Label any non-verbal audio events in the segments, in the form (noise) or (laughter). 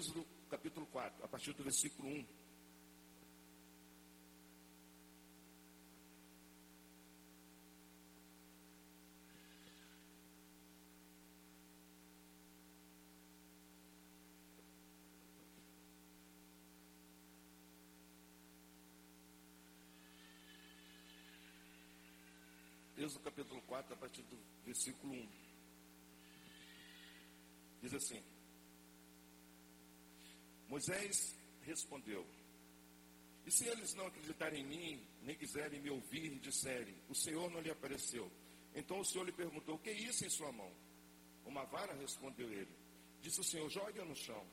Êxodo capítulo 4, a partir do versículo 1. Êxodo capítulo 4, a partir do versículo 1. Diz assim: Moisés respondeu: E se eles não acreditarem em mim, nem quiserem me ouvir disserem: O Senhor não lhe apareceu? Então o Senhor lhe perguntou: O que é isso em sua mão? Uma vara, respondeu ele. Disse o Senhor: Jogue-a no chão.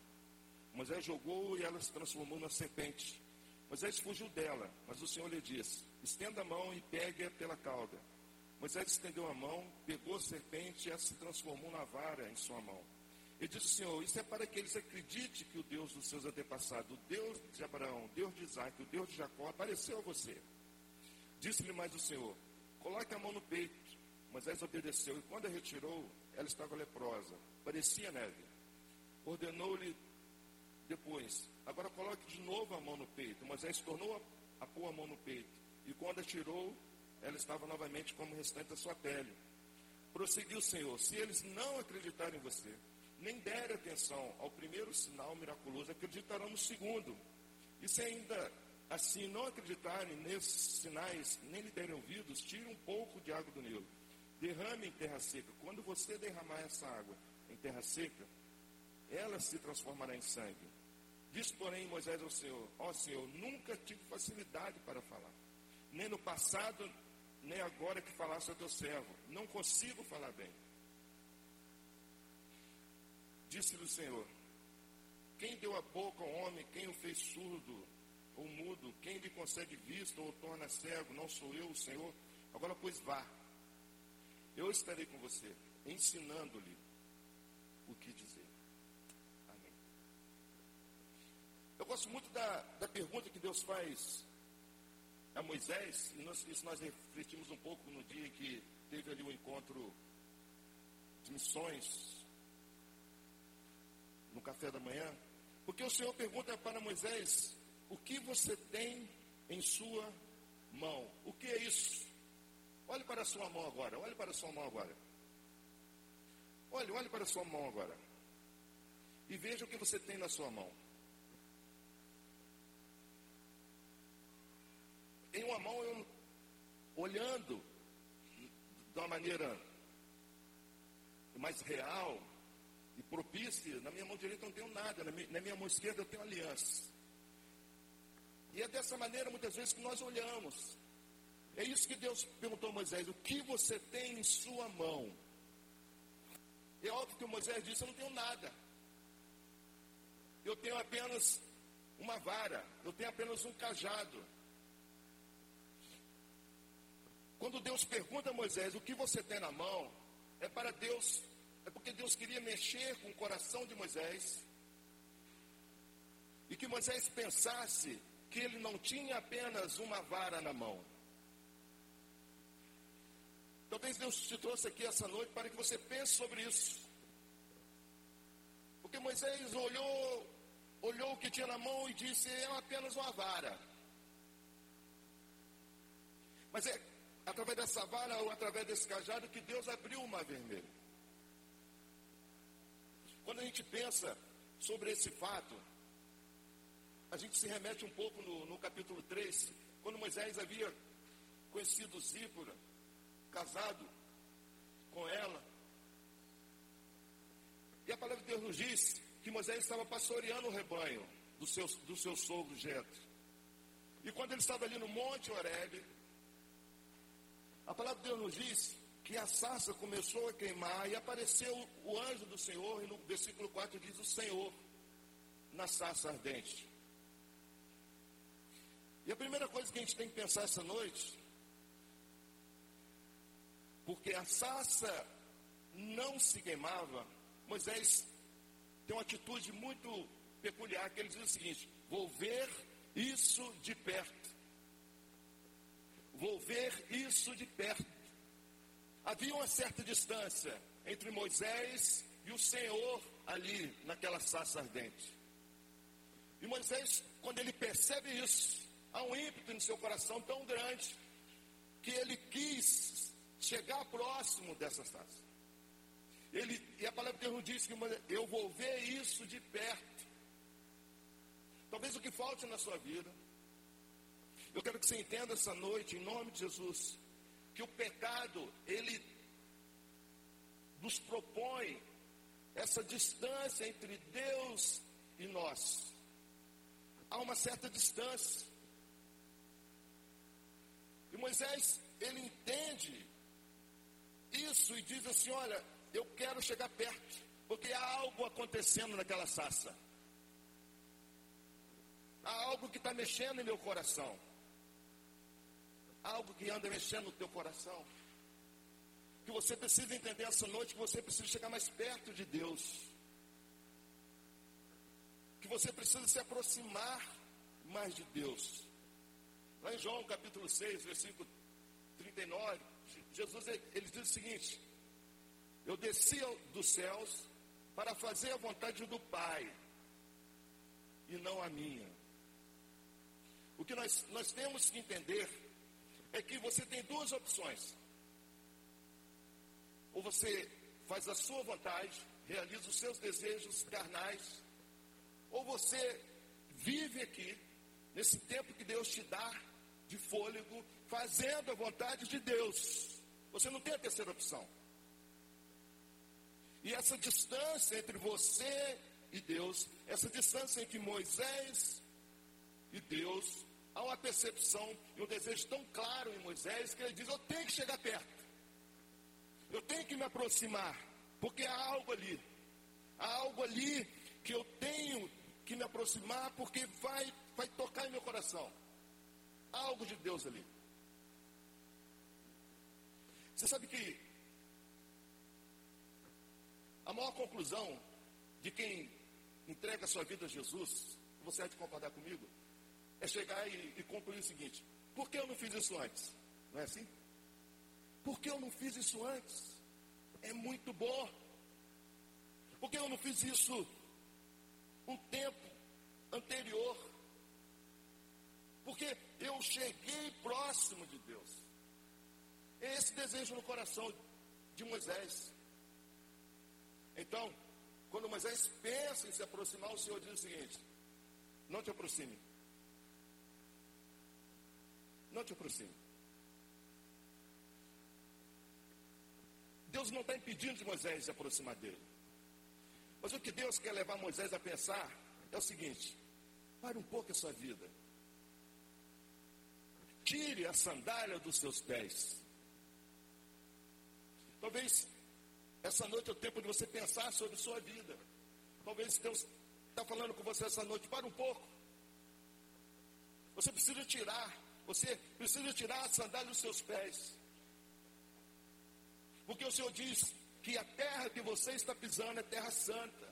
Moisés jogou e ela se transformou na serpente. Moisés fugiu dela, mas o Senhor lhe disse: Estenda a mão e pegue-a pela cauda. Moisés estendeu a mão, pegou a serpente e ela se transformou na vara em sua mão. E disse o Senhor: Isso é para que eles acreditem que o Deus dos seus antepassados, o Deus de Abraão, o Deus de Isaac, o Deus de Jacó, apareceu a você. Disse-lhe mais o Senhor: Coloque a mão no peito. Moisés obedeceu, e quando a retirou, ela estava leprosa, parecia neve. Ordenou-lhe depois: Agora coloque de novo a mão no peito. Moisés tornou a, a pôr a mão no peito, e quando a tirou, ela estava novamente como restante da sua pele. Prosseguiu o Senhor: Se eles não acreditarem em você, nem derem atenção ao primeiro sinal miraculoso, acreditarão no segundo. E se ainda assim não acreditarem nesses sinais, nem lhe derem ouvidos, tire um pouco de água do Nilo. Derrame em terra seca. Quando você derramar essa água em terra seca, ela se transformará em sangue. Diz, porém, Moisés ao Senhor: Ó oh, Senhor, nunca tive facilidade para falar, nem no passado, nem agora que falasse ao teu servo. Não consigo falar bem. Disse-lhe o Senhor: Quem deu a boca ao homem, quem o fez surdo ou mudo, quem lhe concede vista ou torna cego, não sou eu, o Senhor? Agora, pois, vá. Eu estarei com você, ensinando-lhe o que dizer. Amém. Eu gosto muito da, da pergunta que Deus faz a Moisés, e nós, isso nós refletimos um pouco no dia em que teve ali o um encontro de missões no café da manhã, porque o Senhor pergunta para Moisés: o que você tem em sua mão? O que é isso? Olhe para a sua mão agora, olhe para a sua mão agora. Olhe, olhe para a sua mão agora. E veja o que você tem na sua mão. Em uma mão, eu, olhando de uma maneira mais real, e propícia, na minha mão direita eu não tenho nada, na minha, na minha mão esquerda eu tenho aliança. E é dessa maneira muitas vezes que nós olhamos. É isso que Deus perguntou a Moisés: o que você tem em sua mão? É óbvio que Moisés disse: eu não tenho nada. Eu tenho apenas uma vara, eu tenho apenas um cajado. Quando Deus pergunta a Moisés o que você tem na mão, é para Deus porque Deus queria mexer com o coração de Moisés. E que Moisés pensasse que ele não tinha apenas uma vara na mão. Talvez Deus te trouxe aqui essa noite para que você pense sobre isso. Porque Moisés olhou, olhou o que tinha na mão e disse: é apenas uma vara. Mas é através dessa vara ou através desse cajado que Deus abriu o mar vermelho. Quando a gente pensa sobre esse fato, a gente se remete um pouco no, no capítulo 3, quando Moisés havia conhecido Zípora, casado com ela. E a palavra de Deus nos diz que Moisés estava pastoreando o rebanho do seu, do seu sogro Jetro. E quando ele estava ali no Monte Horebe, a palavra de Deus nos diz que a sarça começou a queimar e apareceu o anjo do Senhor, e no versículo 4 diz o Senhor na sarça ardente. E a primeira coisa que a gente tem que pensar essa noite, porque a sarça não se queimava, Moisés tem uma atitude muito peculiar, que ele diz o seguinte: vou ver isso de perto. Vou ver isso de perto. Havia uma certa distância entre Moisés e o Senhor ali naquela sarça ardente. E Moisés, quando ele percebe isso, há um ímpeto no seu coração tão grande que ele quis chegar próximo dessa taça. Ele, e a palavra de Deus diz que eu vou ver isso de perto. Talvez o que falte na sua vida. Eu quero que você entenda essa noite, em nome de Jesus, que o pecado, ele nos propõe essa distância entre Deus e nós. Há uma certa distância. E Moisés, ele entende isso e diz assim: Olha, eu quero chegar perto, porque há algo acontecendo naquela sassa. Há algo que está mexendo em meu coração. Algo que anda mexendo no teu coração. Que você precisa entender essa noite que você precisa chegar mais perto de Deus. Que você precisa se aproximar mais de Deus. Lá em João capítulo 6, versículo 39, Jesus ele diz o seguinte: Eu desci dos céus para fazer a vontade do Pai e não a minha. O que nós, nós temos que entender é que você tem duas opções. Ou você faz a sua vontade, realiza os seus desejos carnais, ou você vive aqui, nesse tempo que Deus te dá de fôlego, fazendo a vontade de Deus. Você não tem a terceira opção. E essa distância entre você e Deus, essa distância entre Moisés e Deus, há uma percepção e um desejo tão claro em Moisés que ele diz: Eu tenho que chegar perto, eu tenho que me aproximar, porque há algo ali, há algo ali que eu tenho que me aproximar, porque vai, vai tocar em meu coração. Há algo de Deus ali. Você sabe que a maior conclusão de quem entrega sua vida a Jesus, você há de concordar comigo, é chegar e, e concluir o seguinte: por que eu não fiz isso antes? Não é assim? Por que eu não fiz isso antes? É muito bom. Por que eu não fiz isso um tempo anterior? Porque eu cheguei próximo de Deus. É esse desejo no coração de Moisés. Então, quando Moisés pensa em se aproximar, o Senhor diz o seguinte: não te aproxime. Não te aproxime. Deus não está impedindo de Moisés se aproximar dele. Mas o que Deus quer levar Moisés a pensar é o seguinte: pare um pouco a sua vida. Tire a sandália dos seus pés. Talvez essa noite é o tempo de você pensar sobre sua vida. Talvez Deus está falando com você essa noite. Para um pouco. Você precisa tirar. Você precisa tirar a sandália dos seus pés. Porque o Senhor diz que a terra que você está pisando é terra santa.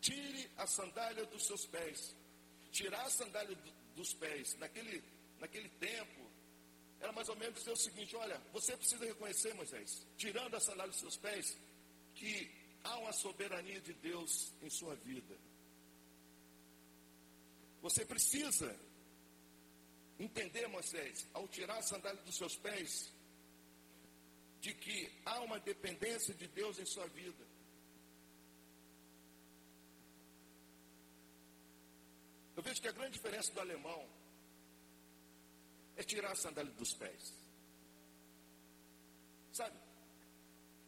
Tire a sandália dos seus pés. Tirar a sandália dos pés, naquele, naquele tempo, era mais ou menos dizer o seguinte: olha, você precisa reconhecer, Moisés, tirando a sandália dos seus pés, que há uma soberania de Deus em sua vida. Você precisa entender, Moisés, ao tirar a sandália dos seus pés, de que há uma dependência de Deus em sua vida. Eu vejo que a grande diferença do alemão é tirar a sandália dos pés. Sabe?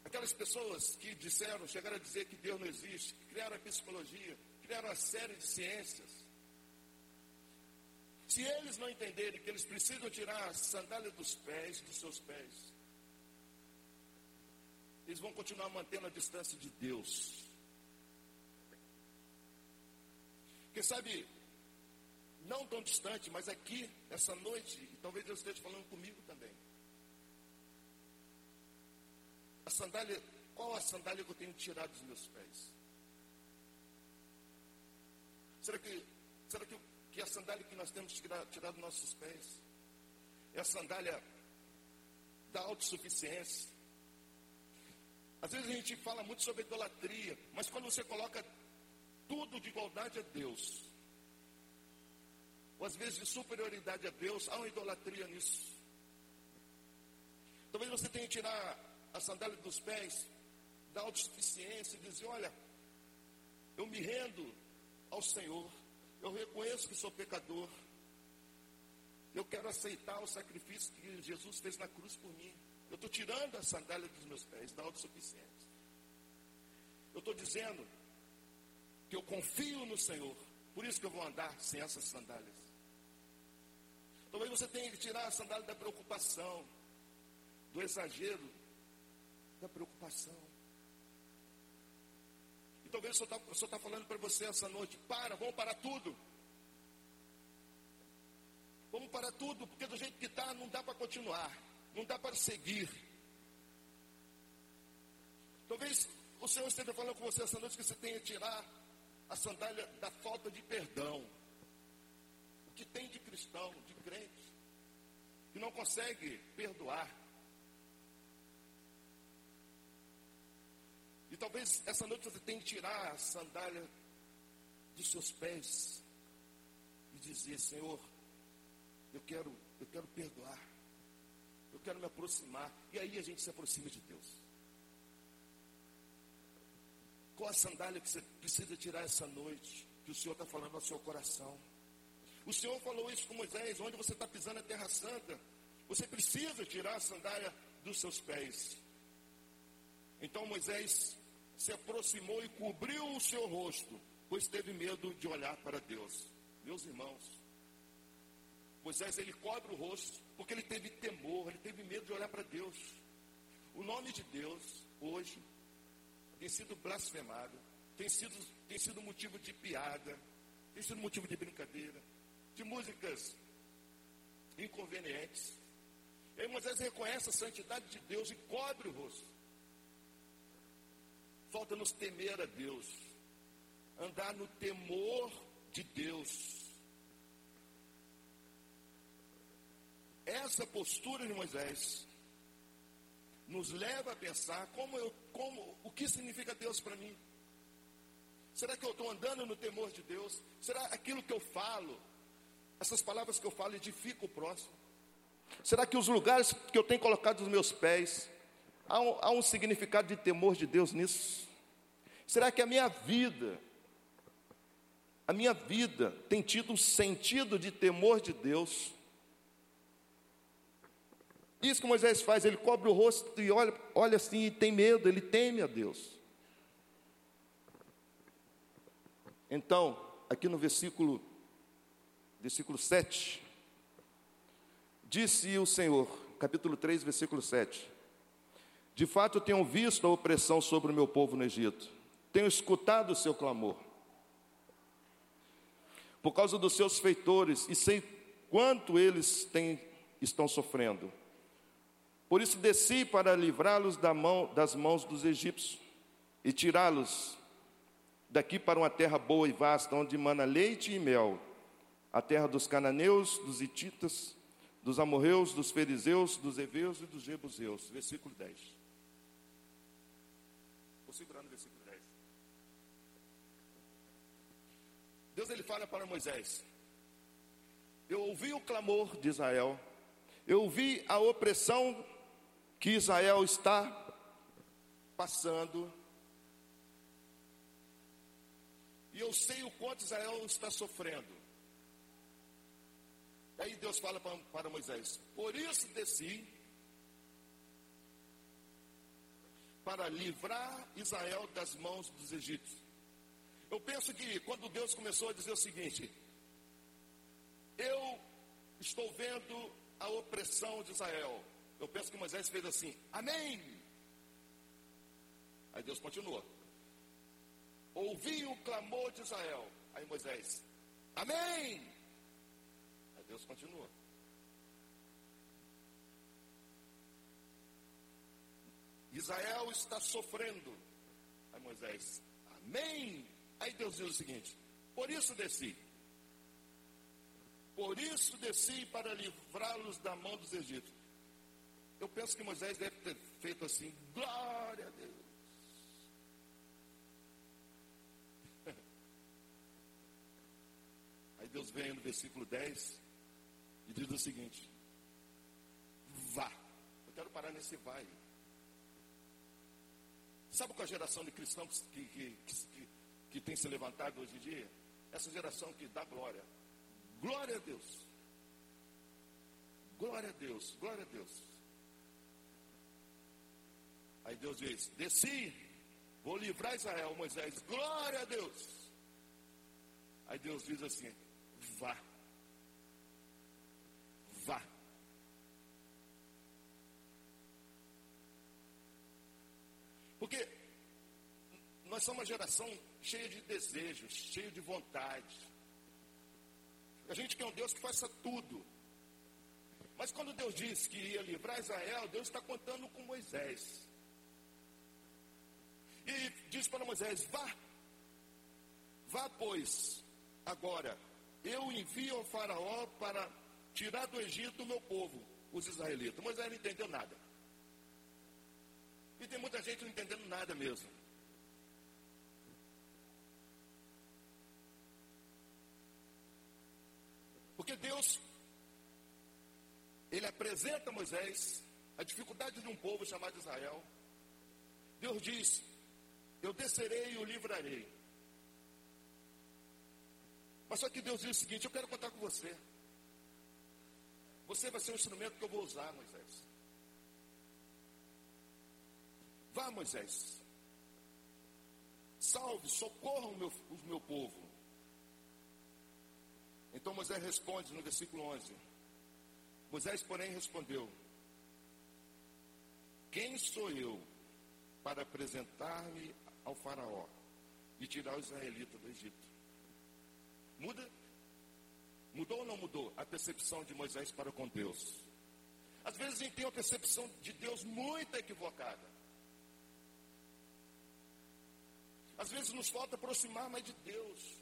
Aquelas pessoas que disseram, chegaram a dizer que Deus não existe, criaram a psicologia, criaram uma série de ciências. Se eles não entenderem que eles precisam tirar a sandália dos pés, dos seus pés, eles vão continuar mantendo a distância de Deus. Porque sabe, não tão distante, mas aqui, essa noite, e talvez Deus esteja falando comigo também. A sandália, qual a sandália que eu tenho tirado dos meus pés? Será que, será que, que a sandália que nós temos tirado dos nossos pés é a sandália da autossuficiência? Às vezes a gente fala muito sobre idolatria, mas quando você coloca tudo de igualdade a Deus, ou às vezes de superioridade a Deus, há uma idolatria nisso. Talvez você tenha que tirar a sandália dos pés da autossuficiência e dizer: Olha, eu me rendo ao Senhor, eu reconheço que sou pecador, eu quero aceitar o sacrifício que Jesus fez na cruz por mim. Eu estou tirando a sandália dos meus pés da autossuficiência. Eu estou dizendo que eu confio no Senhor, por isso que eu vou andar sem essas sandálias. Talvez você tenha que tirar a sandália da preocupação, do exagero, da preocupação. Talvez o Senhor está tá falando para você essa noite: para, vamos parar tudo. Vamos parar tudo, porque do jeito que está, não dá para continuar, não dá para seguir. Talvez o Senhor esteja falando com você essa noite que você tenha que tirar a sandália da falta de perdão. O que tem de cristão, de crente, que não consegue perdoar. E talvez essa noite você tenha que tirar a sandália dos seus pés e dizer, Senhor, eu quero, eu quero perdoar. Eu quero me aproximar. E aí a gente se aproxima de Deus. Qual a sandália que você precisa tirar essa noite? Que o Senhor está falando ao seu coração. O Senhor falou isso com Moisés, onde você está pisando a terra santa. Você precisa tirar a sandália dos seus pés. Então Moisés se aproximou e cobriu o seu rosto, pois teve medo de olhar para Deus. Meus irmãos, Moisés ele cobre o rosto porque ele teve temor, ele teve medo de olhar para Deus. O nome de Deus hoje tem sido blasfemado, tem sido, tem sido motivo de piada, tem sido motivo de brincadeira, de músicas inconvenientes. E aí Moisés reconhece a santidade de Deus e cobre o rosto. Falta nos temer a Deus, andar no temor de Deus. Essa postura de Moisés nos leva a pensar como eu, como, o que significa Deus para mim. Será que eu estou andando no temor de Deus? Será aquilo que eu falo, essas palavras que eu falo edificam o próximo? Será que os lugares que eu tenho colocado os meus pés, há um, há um significado de temor de Deus nisso? Será que a minha vida, a minha vida tem tido um sentido de temor de Deus? Isso que Moisés faz, ele cobre o rosto e olha, olha assim e tem medo, ele teme a Deus. Então, aqui no versículo, versículo 7, disse o Senhor, capítulo 3, versículo 7. De fato, tenho visto a opressão sobre o meu povo no Egito, tenho escutado o seu clamor, por causa dos seus feitores, e sei quanto eles têm, estão sofrendo. Por isso desci para livrá-los da mão, das mãos dos egípcios e tirá-los daqui para uma terra boa e vasta, onde mana leite e mel, a terra dos cananeus, dos hititas, dos amorreus, dos fariseus, dos heveus e dos jebuseus. Versículo 10. Versículo 10. Deus ele fala para Moisés: Eu ouvi o clamor de Israel, eu ouvi a opressão que Israel está passando. E eu sei o quanto Israel está sofrendo. Aí Deus fala para, para Moisés: Por isso desci para livrar Israel das mãos dos egípcios. Eu penso que quando Deus começou a dizer o seguinte: Eu estou vendo a opressão de Israel, eu penso que Moisés fez assim, amém. Aí Deus continua. Ouvi o clamor de Israel. Aí Moisés, amém. Aí Deus continua. Israel está sofrendo. Aí Moisés, amém. Aí Deus diz o seguinte: por isso desci. Por isso desci para livrá-los da mão dos egípcios. Eu penso que Moisés deve ter feito assim, glória a Deus. (laughs) Deus vem no versículo 10 e diz o seguinte: vá. Eu quero parar nesse vai. Sabe qual é a geração de cristãos que, que, que, que, tem se levantado hoje em dia? Essa geração que dá glória. Glória a Deus. Glória a Deus, glória a Deus. Aí Deus diz: Desci, vou livrar Israel. Moisés, glória a Deus. Aí Deus diz assim: Vá. Vá. Porque nós somos uma geração cheia de desejos, cheia de vontade. A gente quer um Deus que faça tudo. Mas quando Deus disse que ia livrar Israel, Deus está contando com Moisés. E diz para Moisés: Vá, vá, pois, agora, eu envio ao Faraó para tirar do Egito o meu povo, os israelitas. Moisés não entendeu nada. E tem muita gente não entendendo nada mesmo. Porque Deus, Ele apresenta a Moisés a dificuldade de um povo chamado Israel. Deus diz: Eu descerei e o livrarei. Mas só que Deus diz o seguinte: Eu quero contar com você. Você vai ser o instrumento que eu vou usar, Moisés. Vá, Moisés. Salve, socorra o meu, o meu povo. Então Moisés responde no versículo 11. Moisés, porém, respondeu: Quem sou eu para apresentar-me ao Faraó e tirar os israelitas do Egito? Muda? Mudou ou não mudou a percepção de Moisés para com Deus? Às vezes a gente tem uma percepção de Deus muito equivocada. Às vezes nos falta aproximar mais de Deus,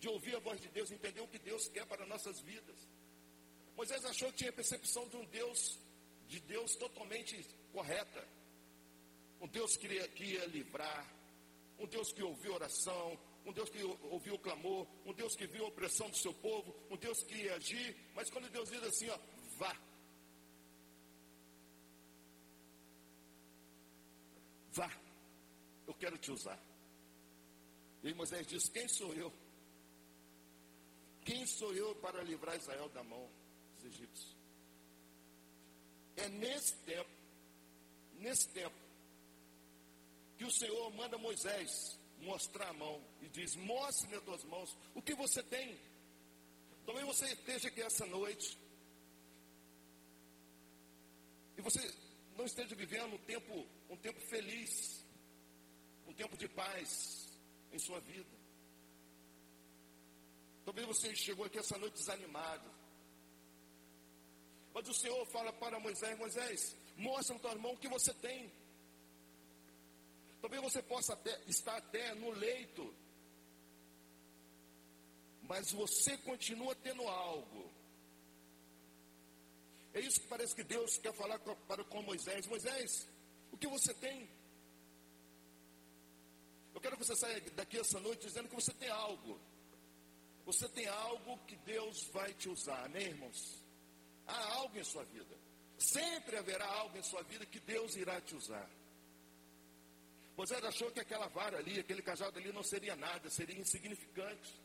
de ouvir a voz de Deus, entender o que Deus quer para nossas vidas. Moisés achou que tinha percepção de um Deus, de Deus totalmente correta. Um Deus que ia, que ia livrar, um Deus que ouviu oração, um Deus que ouviu o clamor, um Deus que viu a opressão do seu povo, um Deus que ia agir, mas quando Deus diz assim, ó, vá. Vá eu quero te usar. E Moisés diz: Quem sou eu? Quem sou eu para livrar Israel da mão dos egípcios? É nesse tempo, nesse tempo, que o Senhor manda Moisés mostrar a mão e diz: Mostre-me as tuas mãos, o que você tem. Talvez você esteja aqui essa noite e você não esteja vivendo um tempo, um tempo feliz um tempo de paz em sua vida. Talvez você chegou aqui essa noite desanimado. Mas o Senhor fala para Moisés: Moisés, mostra no teu irmão o que você tem. Talvez você possa até, estar até no leito, mas você continua tendo algo. É isso que parece que Deus quer falar para com Moisés. Moisés, o que você tem? Eu quero que você saia daqui essa noite dizendo que você tem algo. Você tem algo que Deus vai te usar, amém, irmãos? Há algo em sua vida. Sempre haverá algo em sua vida que Deus irá te usar. Moisés achou que aquela vara ali, aquele cajado ali não seria nada, seria insignificante.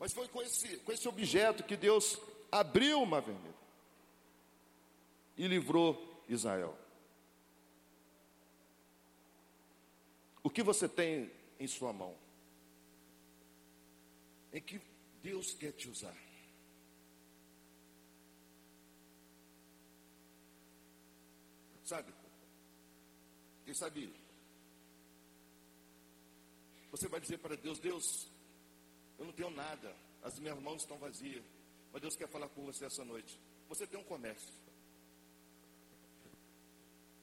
Mas foi com esse, com esse objeto que Deus abriu uma vermelha e livrou Israel. O que você tem em sua mão? Em que Deus quer te usar? Sabe? Quem sabe? Você vai dizer para Deus: Deus, eu não tenho nada, as minhas mãos estão vazias, mas Deus quer falar com você essa noite. Você tem um comércio.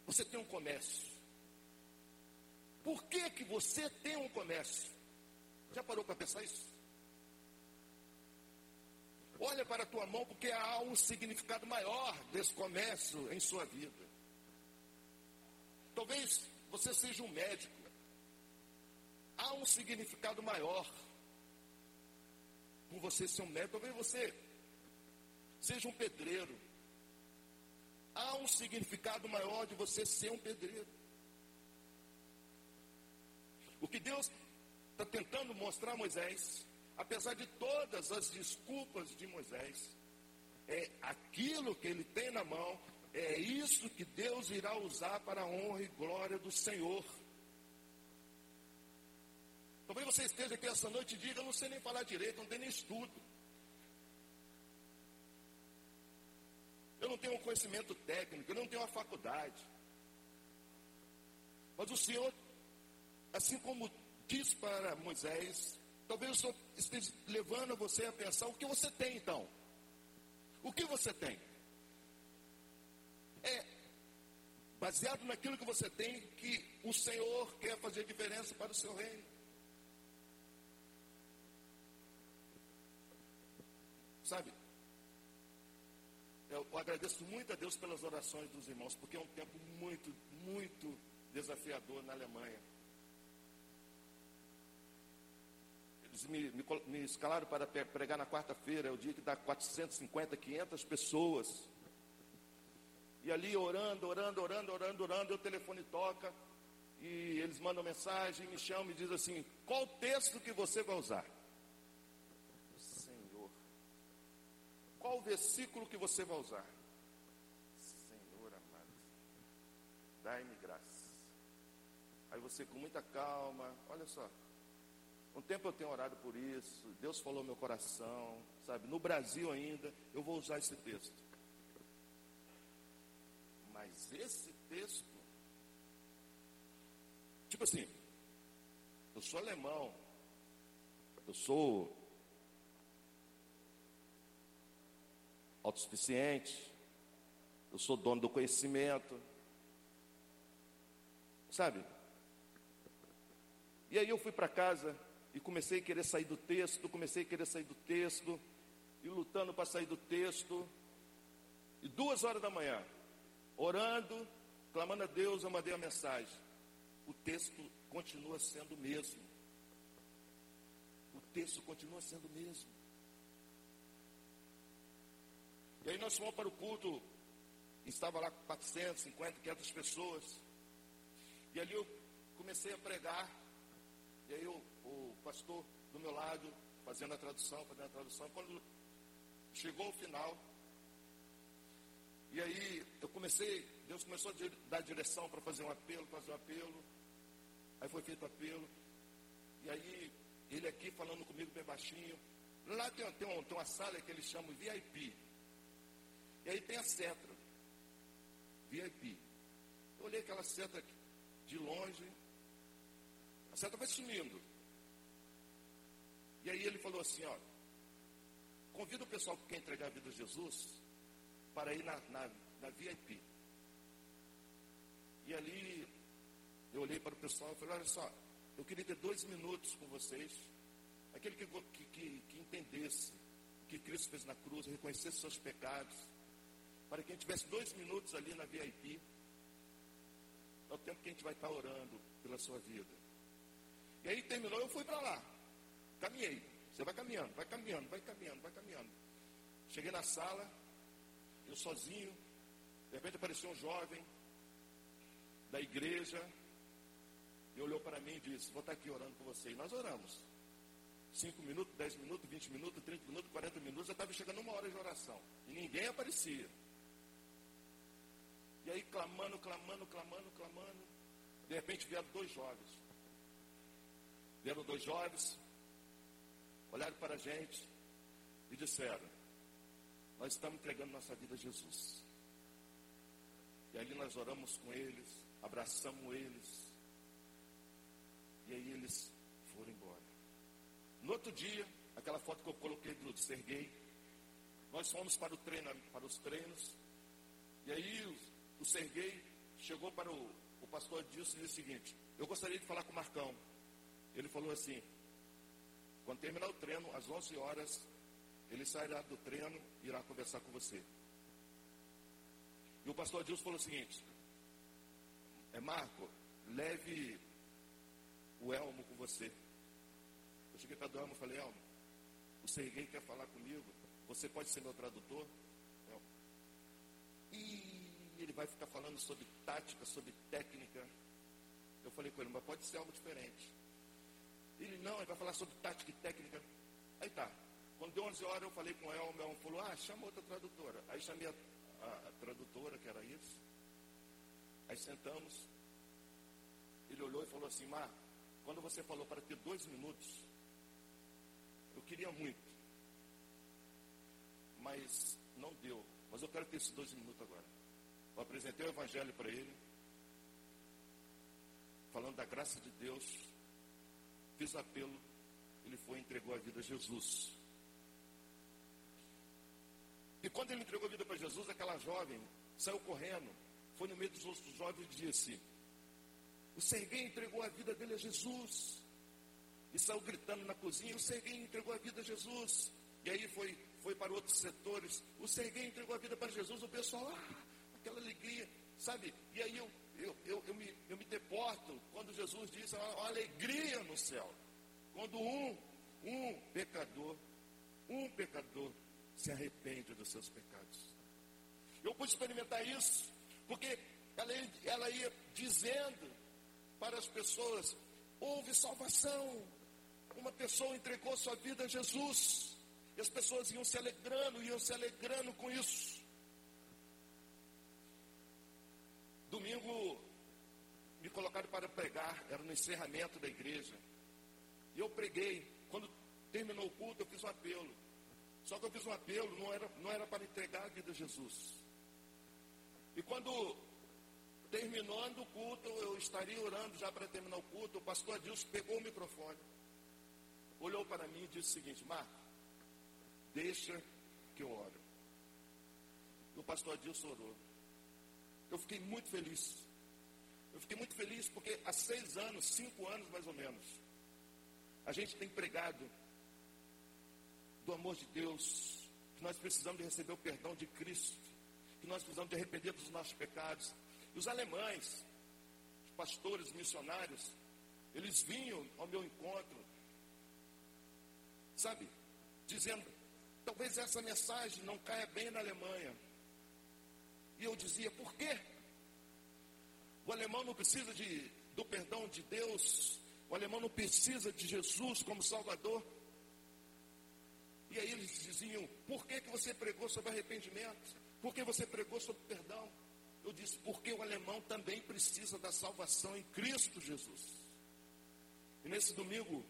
Você tem um comércio. Por que, que você tem um comércio? Já parou para pensar isso? Olha para a tua mão, porque há um significado maior desse comércio em sua vida. Talvez você seja um médico. Há um significado maior. por você ser um médico, talvez você seja um pedreiro. Há um significado maior de você ser um pedreiro. O que Deus está tentando mostrar a Moisés, apesar de todas as desculpas de Moisés, é aquilo que ele tem na mão, é isso que Deus irá usar para a honra e glória do Senhor. Talvez você esteja aqui essa noite e diga, eu não sei nem falar direito, não tenho nem estudo. Eu não tenho um conhecimento técnico, eu não tenho uma faculdade. Mas o Senhor, assim como diz para Moisés, talvez o Senhor esteja levando você a pensar o que você tem então. O que você tem? É baseado naquilo que você tem que o Senhor quer fazer diferença para o seu reino. Sabe? Eu agradeço muito a Deus pelas orações dos irmãos, porque é um tempo muito, muito desafiador na Alemanha. Me, me, me escalaram para pregar na quarta-feira, é o dia que dá 450, 500 pessoas. E ali orando, orando, orando, orando, orando, o telefone toca e eles mandam mensagem, me chamam e dizem assim: qual texto que você vai usar? Qual o versículo que você vai usar? Senhor amado, dai-me graça. Aí você com muita calma, olha só. Um tempo eu tenho orado por isso, Deus falou meu coração, sabe? No Brasil ainda, eu vou usar esse texto. Mas esse texto, tipo assim, eu sou alemão, eu sou autossuficiente, eu sou dono do conhecimento. Sabe? E aí eu fui para casa e comecei a querer sair do texto, comecei a querer sair do texto, e lutando para sair do texto. E duas horas da manhã, orando, clamando a Deus, eu mandei a mensagem. O texto continua sendo o mesmo. O texto continua sendo o mesmo. E aí nós fomos para o culto, estava lá 450, 500 pessoas. E ali eu comecei a pregar. E aí o, o pastor do meu lado, fazendo a tradução, fazendo a tradução. Quando chegou o final, e aí eu comecei, Deus começou a dar direção para fazer um apelo, fazer um apelo. Aí foi feito o apelo. E aí ele aqui falando comigo bem baixinho. Lá tem, tem, uma, tem uma sala que eles chamam VIP. E aí tem a seta, VIP. Eu olhei aquela seta de longe, a seta vai sumindo. E aí ele falou assim, ó, convida o pessoal que quer entregar a vida a Jesus para ir na, na, na VIP. E ali eu olhei para o pessoal e falei, olha só, eu queria ter dois minutos com vocês, aquele que, que, que, que entendesse o que Cristo fez na cruz, reconhecesse seus pecados, para que a gente tivesse dois minutos ali na VIP. É o tempo que a gente vai estar orando pela sua vida. E aí terminou, eu fui para lá. Caminhei. Você vai caminhando, vai caminhando, vai caminhando, vai caminhando. Cheguei na sala, eu sozinho. De repente apareceu um jovem da igreja. E olhou para mim e disse: Vou estar aqui orando por você. E nós oramos. 5 minutos, 10 minutos, 20 minutos, 30 minutos, 40 minutos. Já estava chegando uma hora de oração. E ninguém aparecia. E aí clamando, clamando, clamando, clamando. De repente vieram dois jovens. Vieram dois jovens, olharam para a gente e disseram: Nós estamos entregando nossa vida a Jesus. E ali nós oramos com eles, abraçamos eles. E aí eles foram embora. No outro dia, aquela foto que eu coloquei do Serguei, nós fomos para, o treino, para os treinos. E aí o Serguei chegou para o, o pastor Dilson e disse o seguinte: Eu gostaria de falar com o Marcão. Ele falou assim: Quando terminar o treino, às 11 horas, ele sairá do treino e irá conversar com você. E o pastor Dilson falou o seguinte: É Marco, leve o Elmo com você. Eu cheguei para o Elmo e falei: Elmo, o Serguei quer falar comigo, você pode ser meu tradutor? Não. E ele vai ficar falando sobre tática, sobre técnica. Eu falei com ele, mas pode ser algo diferente. Ele, não, ele vai falar sobre tática e técnica. Aí tá. Quando deu 11 horas, eu falei com ela, o meu falou, ah, chama outra tradutora. Aí chamei a, a, a tradutora, que era isso. Aí sentamos. Ele olhou e falou assim, Mar, quando você falou para ter dois minutos, eu queria muito. Mas não deu. Mas eu quero ter esses dois minutos agora. Eu apresentei o Evangelho para ele, falando da graça de Deus, fiz apelo, ele foi e entregou a vida a Jesus. E quando ele entregou a vida para Jesus, aquela jovem saiu correndo, foi no meio dos outros jovens e disse: O Serguei entregou a vida dele a Jesus. E saiu gritando na cozinha: O Serguei entregou a vida a Jesus. E aí foi, foi para outros setores: O Serguei entregou a vida para Jesus. O pessoal, ah, aquela alegria, sabe? E aí eu, eu, eu, eu, me, eu me deporto quando Jesus disse: Uma alegria no céu. Quando um, um pecador, um pecador se arrepende dos seus pecados. Eu pude experimentar isso, porque ela, ela ia dizendo para as pessoas: houve salvação. Uma pessoa entregou sua vida a Jesus. E as pessoas iam se alegrando, iam se alegrando com isso. Domingo me colocaram para pregar, era no encerramento da igreja. E eu preguei. Quando terminou o culto, eu fiz um apelo. Só que eu fiz um apelo, não era, não era para entregar a vida a Jesus. E quando terminando o culto, eu estaria orando já para terminar o culto, o pastor Adilson pegou o microfone, olhou para mim e disse o seguinte, Marco, deixa que eu oro. E o pastor Adilson orou. Eu fiquei muito feliz. Eu fiquei muito feliz porque há seis anos, cinco anos mais ou menos, a gente tem pregado do amor de Deus, que nós precisamos de receber o perdão de Cristo, que nós precisamos de arrepender dos nossos pecados. E os alemães, os pastores, missionários, eles vinham ao meu encontro, sabe, dizendo, talvez essa mensagem não caia bem na Alemanha. E eu dizia, por quê? O alemão não precisa de, do perdão de Deus, o alemão não precisa de Jesus como Salvador. E aí eles diziam: por que, que você pregou sobre arrependimento? Por que você pregou sobre perdão? Eu disse: porque o alemão também precisa da salvação em Cristo Jesus. E nesse domingo,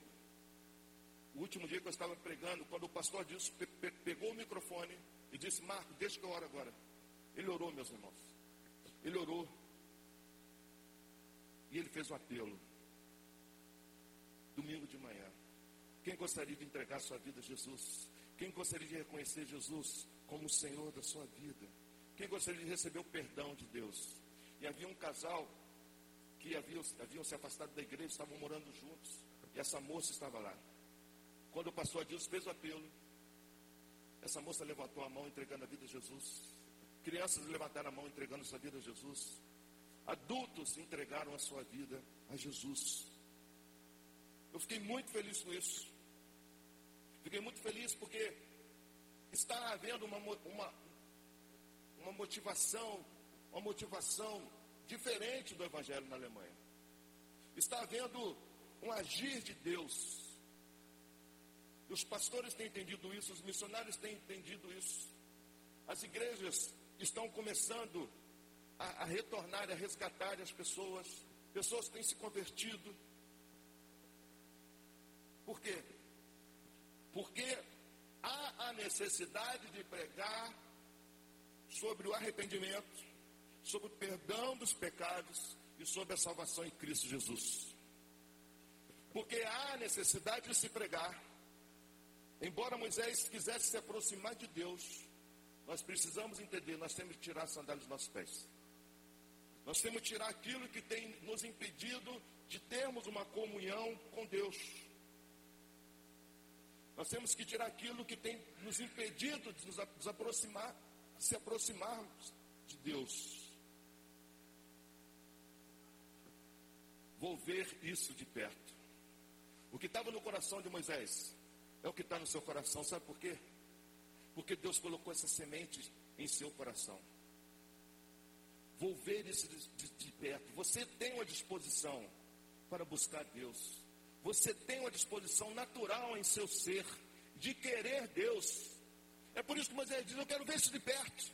o último dia que eu estava pregando, quando o pastor disse, pe pe pegou o microfone e disse: Marco, deixa que eu oro agora. Ele orou, meus irmãos. Ele orou. E ele fez um apelo. Domingo de manhã. Quem gostaria de entregar sua vida a Jesus? Quem gostaria de reconhecer Jesus como o Senhor da sua vida? Quem gostaria de receber o perdão de Deus? E havia um casal que haviam, haviam se afastado da igreja, estavam morando juntos. E essa moça estava lá. Quando o pastor Adilson fez o apelo, essa moça levantou a mão entregando a vida a Jesus. Crianças levantaram a mão entregando sua vida a Jesus. Adultos entregaram a sua vida a Jesus. Eu fiquei muito feliz com isso. Fiquei muito feliz porque está havendo uma, uma, uma motivação, uma motivação diferente do Evangelho na Alemanha. Está havendo um agir de Deus. Os pastores têm entendido isso, os missionários têm entendido isso. As igrejas estão começando a, a retornar, a resgatar as pessoas. Pessoas têm se convertido. Por quê? Porque há a necessidade de pregar sobre o arrependimento, sobre o perdão dos pecados e sobre a salvação em Cristo Jesus. Porque há necessidade de se pregar. Embora Moisés quisesse se aproximar de Deus, nós precisamos entender, nós temos que tirar a sandália dos nossos pés. Nós temos que tirar aquilo que tem nos impedido de termos uma comunhão com Deus. Nós temos que tirar aquilo que tem nos impedido de nos aproximar, de se aproximarmos de Deus. Vou ver isso de perto. O que estava no coração de Moisés É o que está no seu coração, sabe por quê? Porque Deus colocou essa semente em seu coração. Vou ver isso de, de, de perto. Você tem uma disposição para buscar Deus. Você tem uma disposição natural em seu ser de querer Deus. É por isso que Moisés diz: Eu quero ver isso de perto.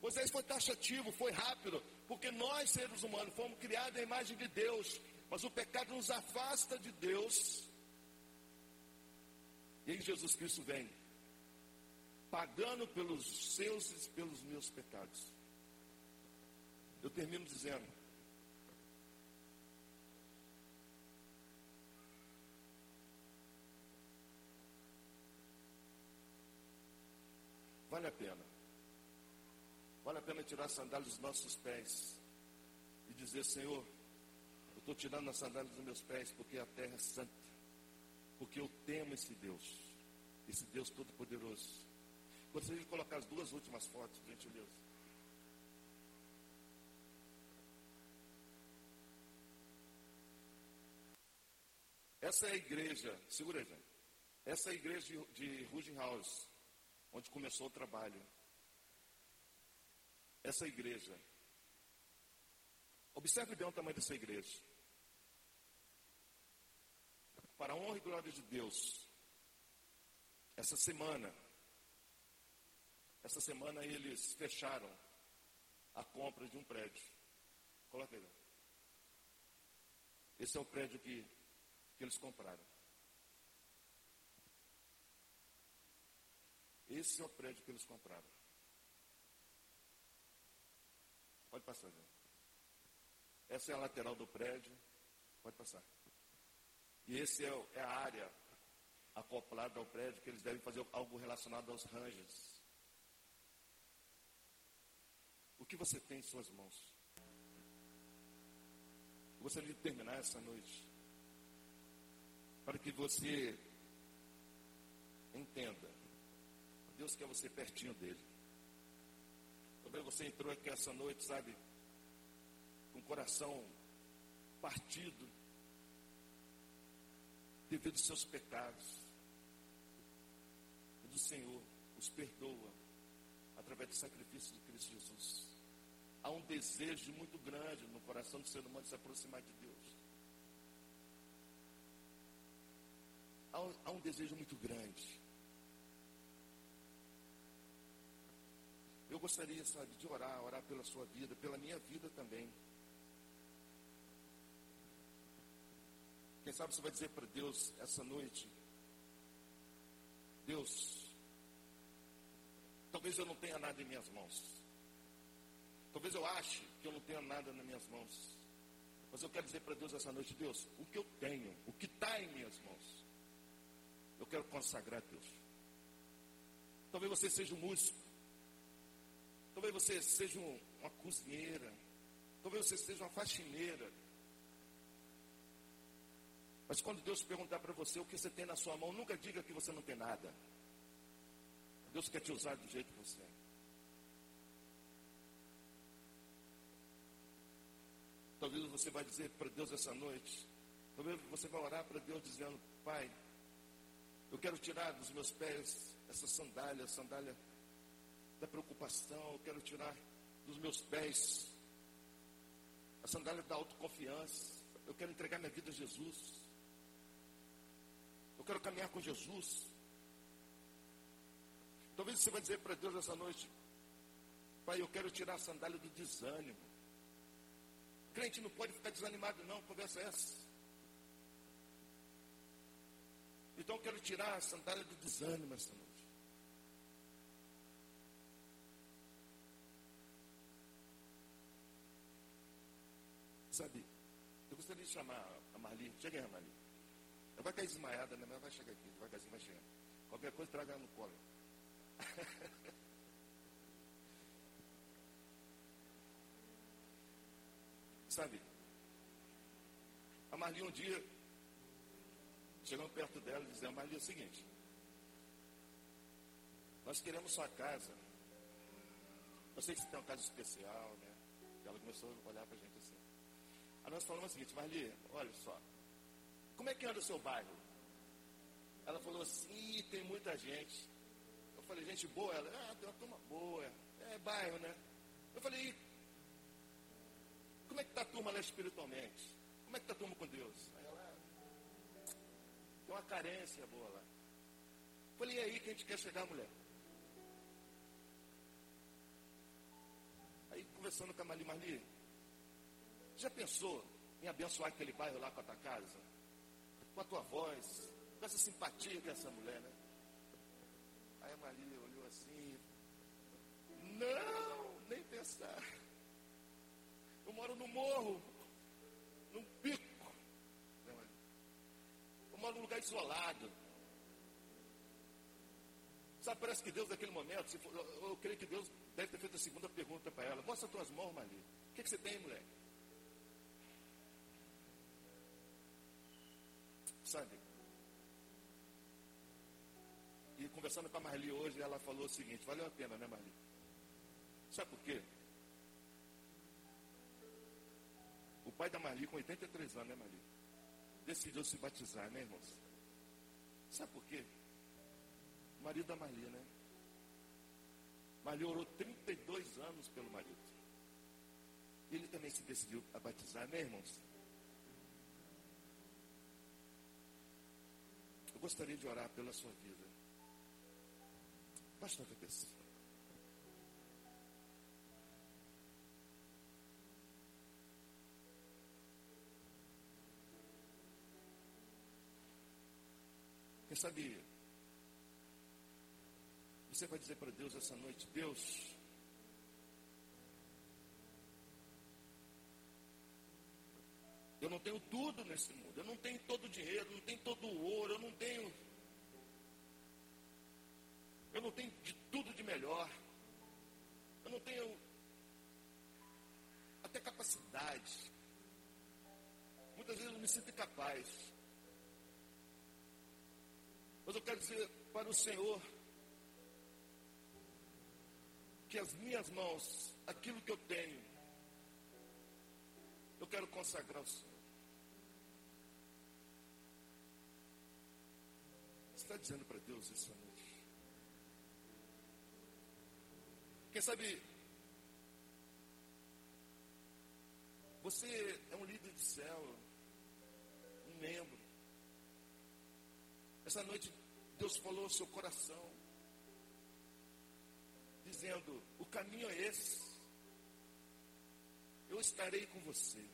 Moisés foi taxativo, foi rápido, porque nós, seres humanos, fomos criados à imagem de Deus, mas o pecado nos afasta de Deus. E aí Jesus Cristo vem, pagando pelos seus e pelos meus pecados. Eu termino dizendo: vale a pena. Vale a pena tirar a sandália dos nossos pés e dizer: Senhor, eu estou tirando a sandália dos meus pés porque a terra é santa, porque eu temo esse Deus, esse Deus Todo-Poderoso. Gostaria de colocar as duas últimas fotos, gentileza. Essa é a igreja, segura aí, gente. Essa é a igreja de, House, onde começou o trabalho. Essa é igreja. Observe bem o tamanho dessa igreja. Para a honra e glória de Deus, essa semana, essa semana eles fecharam a compra de um prédio. Coloca aí. Esse é o prédio que que eles compraram. Esse é o prédio que eles compraram. Pode passar, gente. Essa é a lateral do prédio. Pode passar. E esse é, é a área acoplada ao prédio que eles devem fazer algo relacionado aos ranges. O que você tem em suas mãos? Eu gostaria de terminar essa noite para que você entenda. Deus quer você pertinho dele. Talvez você entrou aqui essa noite, sabe, com o coração partido devido aos seus pecados. E do Senhor os perdoa através do sacrifício de Cristo Jesus. Há um desejo muito grande no coração do ser humano de se aproximar de Deus. há um, há um desejo muito grande. Eu gostaria, sabe, de orar, orar pela sua vida, pela minha vida também. Quem sabe você vai dizer para Deus essa noite: Deus, talvez eu não tenha nada em minhas mãos. Talvez eu ache que eu não tenha nada nas minhas mãos. Mas eu quero dizer para Deus essa noite: Deus, o que eu tenho, o que está em minhas mãos, eu quero consagrar a Deus. Talvez você seja um músico. Talvez você seja um, uma cozinheira. Talvez você seja uma faxineira. Mas quando Deus perguntar para você o que você tem na sua mão, nunca diga que você não tem nada. Deus quer te usar do jeito que você é. Talvez você vai dizer para Deus essa noite. Talvez você vai orar para Deus dizendo, Pai, eu quero tirar dos meus pés essa sandália, sandália da preocupação. Eu quero tirar dos meus pés a sandália da autoconfiança. Eu quero entregar minha vida a Jesus. Eu quero caminhar com Jesus. Talvez você vai dizer para Deus essa noite, Pai, eu quero tirar a sandália do desânimo. Crente não pode ficar desanimado, não. Conversa é essa. Então eu quero tirar a sandália do desânimo esta noite. Sabe, eu gostaria de chamar a Marli. Chega aí, Marli. Ela vai cair desmaiada, né? Mas ela vai chegar aqui, devagarzinho vai chegar. Qualquer coisa, traga ela no colo. (laughs) A Marli um dia chegando perto dela dizendo, mas é o seguinte, nós queremos sua casa. Eu sei que você tem uma casa especial, né? Ela começou a olhar para a gente assim. Aí nós falamos o seguinte, Marli, olha só, como é que anda o seu bairro? Ela falou assim, tem muita gente. Eu falei, gente boa? Ela, ah, tem uma turma boa. É bairro, né? Eu falei, como é que está a turma lá espiritualmente? Como é que está a turma com Deus? Aí ela, tem uma carência boa lá. Falei, e aí que a gente quer chegar, mulher? Aí conversando com a Mali Marli, já pensou em abençoar aquele bairro lá com a tua casa? Com a tua voz, com essa simpatia que essa mulher, né? Aí a Maria olhou assim, não, nem pensar. Moro no morro, num pico. Eu moro num lugar isolado. Sabe, parece que Deus naquele momento, for, eu, eu, creio que Deus deve ter feito a segunda pergunta para ela. Mostra as tuas mãos, Maria. O que, que você tem, moleque? Sabe? E conversando com a Marli hoje, ela falou o seguinte, valeu a pena, né, Marli? Sabe por quê? Pai da Marli, com 83 anos, né, Marli? Decidiu se batizar, né, irmãos? Sabe por quê? O marido da Marli, né? Marli orou 32 anos pelo marido. Ele também se decidiu a batizar, né, irmãos? Eu gostaria de orar pela sua vida. Baixa a cabeça. Sabe você vai dizer para Deus essa noite, Deus, eu não tenho tudo nesse mundo, eu não tenho todo o dinheiro, eu não tenho todo o ouro, eu não tenho eu não tenho de tudo de melhor. Eu não tenho até capacidade. Muitas vezes eu me sinto incapaz. Mas eu quero dizer para o Senhor que as minhas mãos, aquilo que eu tenho, eu quero consagrar ao Senhor. Você está dizendo para Deus isso, amor? Quem sabe você é um líder de céu, um membro. Essa noite Deus falou ao seu coração, dizendo: o caminho é esse. Eu estarei com você.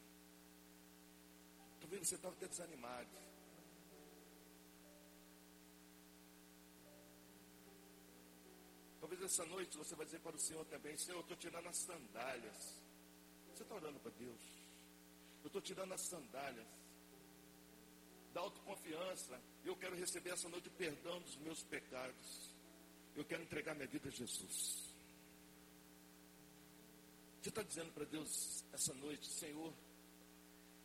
Talvez você estava até desanimado. Talvez essa noite você vai dizer para o Senhor também, Senhor, eu estou tirando as sandálias. Você está orando para Deus? Eu estou tirando as sandálias da autoconfiança. Eu quero receber essa noite o perdão dos meus pecados. Eu quero entregar minha vida a Jesus. Você está dizendo para Deus essa noite, Senhor,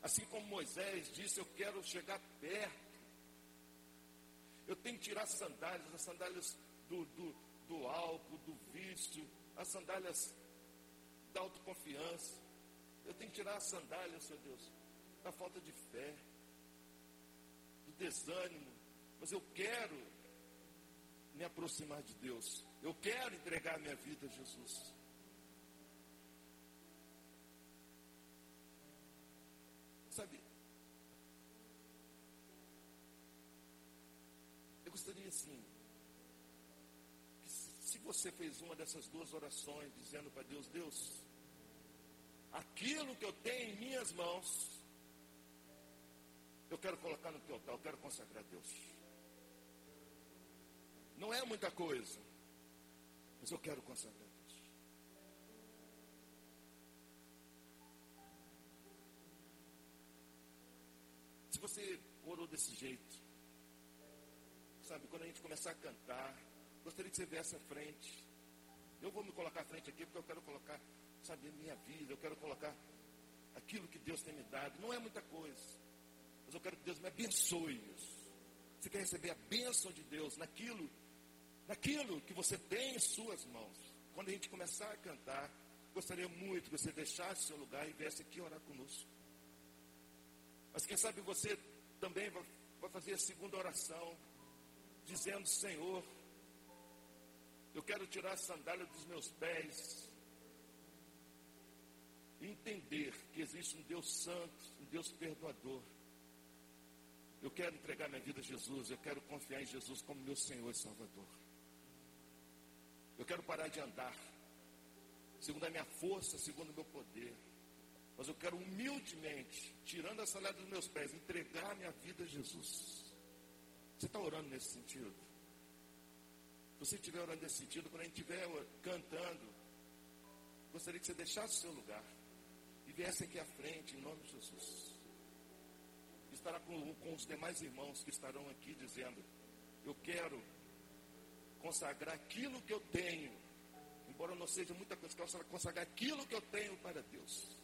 assim como Moisés disse, eu quero chegar perto. Eu tenho que tirar as sandálias, as sandálias do, do do álcool, do vício, as sandálias da autoconfiança. Eu tenho que tirar as sandálias, Senhor Deus, da falta de fé, desânimo. Mas eu quero me aproximar de Deus. Eu quero entregar minha vida a Jesus. Sabe, eu gostaria assim, se você fez uma dessas duas orações, dizendo para Deus, Deus, aquilo que eu tenho em minhas mãos, eu quero colocar no teu altar, eu quero consagrar a Deus. Não é muita coisa, mas eu quero consagrar a Deus. Se você orou desse jeito, sabe, quando a gente começar a cantar, Gostaria que você viesse à frente. Eu vou me colocar à frente aqui porque eu quero colocar, sabe, minha vida, eu quero colocar aquilo que Deus tem me dado. Não é muita coisa. Mas eu quero que Deus me abençoe isso. Você quer receber a bênção de Deus naquilo, naquilo que você tem em suas mãos. Quando a gente começar a cantar, gostaria muito que você deixasse seu lugar e viesse aqui orar conosco. Mas quem sabe você também vai fazer a segunda oração dizendo: Senhor, eu quero tirar a sandália dos meus pés entender que existe um Deus santo, um Deus perdoador. Eu quero entregar minha vida a Jesus, eu quero confiar em Jesus como meu Senhor e Salvador. Eu quero parar de andar, segundo a minha força, segundo o meu poder. Mas eu quero humildemente, tirando a sandália dos meus pés, entregar minha vida a Jesus. Você está orando nesse sentido? Se você estiver orando nesse sentido, quando a gente estiver cantando, gostaria que você deixasse o seu lugar e viesse aqui à frente, em nome de Jesus. Estará com, com os demais irmãos que estarão aqui dizendo: Eu quero consagrar aquilo que eu tenho, embora não seja muita coisa, quero consagrar aquilo que eu tenho para Deus.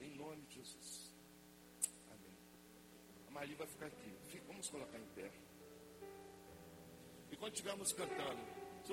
Em nome de Jesus. Amém. A Maria vai ficar aqui. Vamos colocar em pé. E quando estivermos cantando.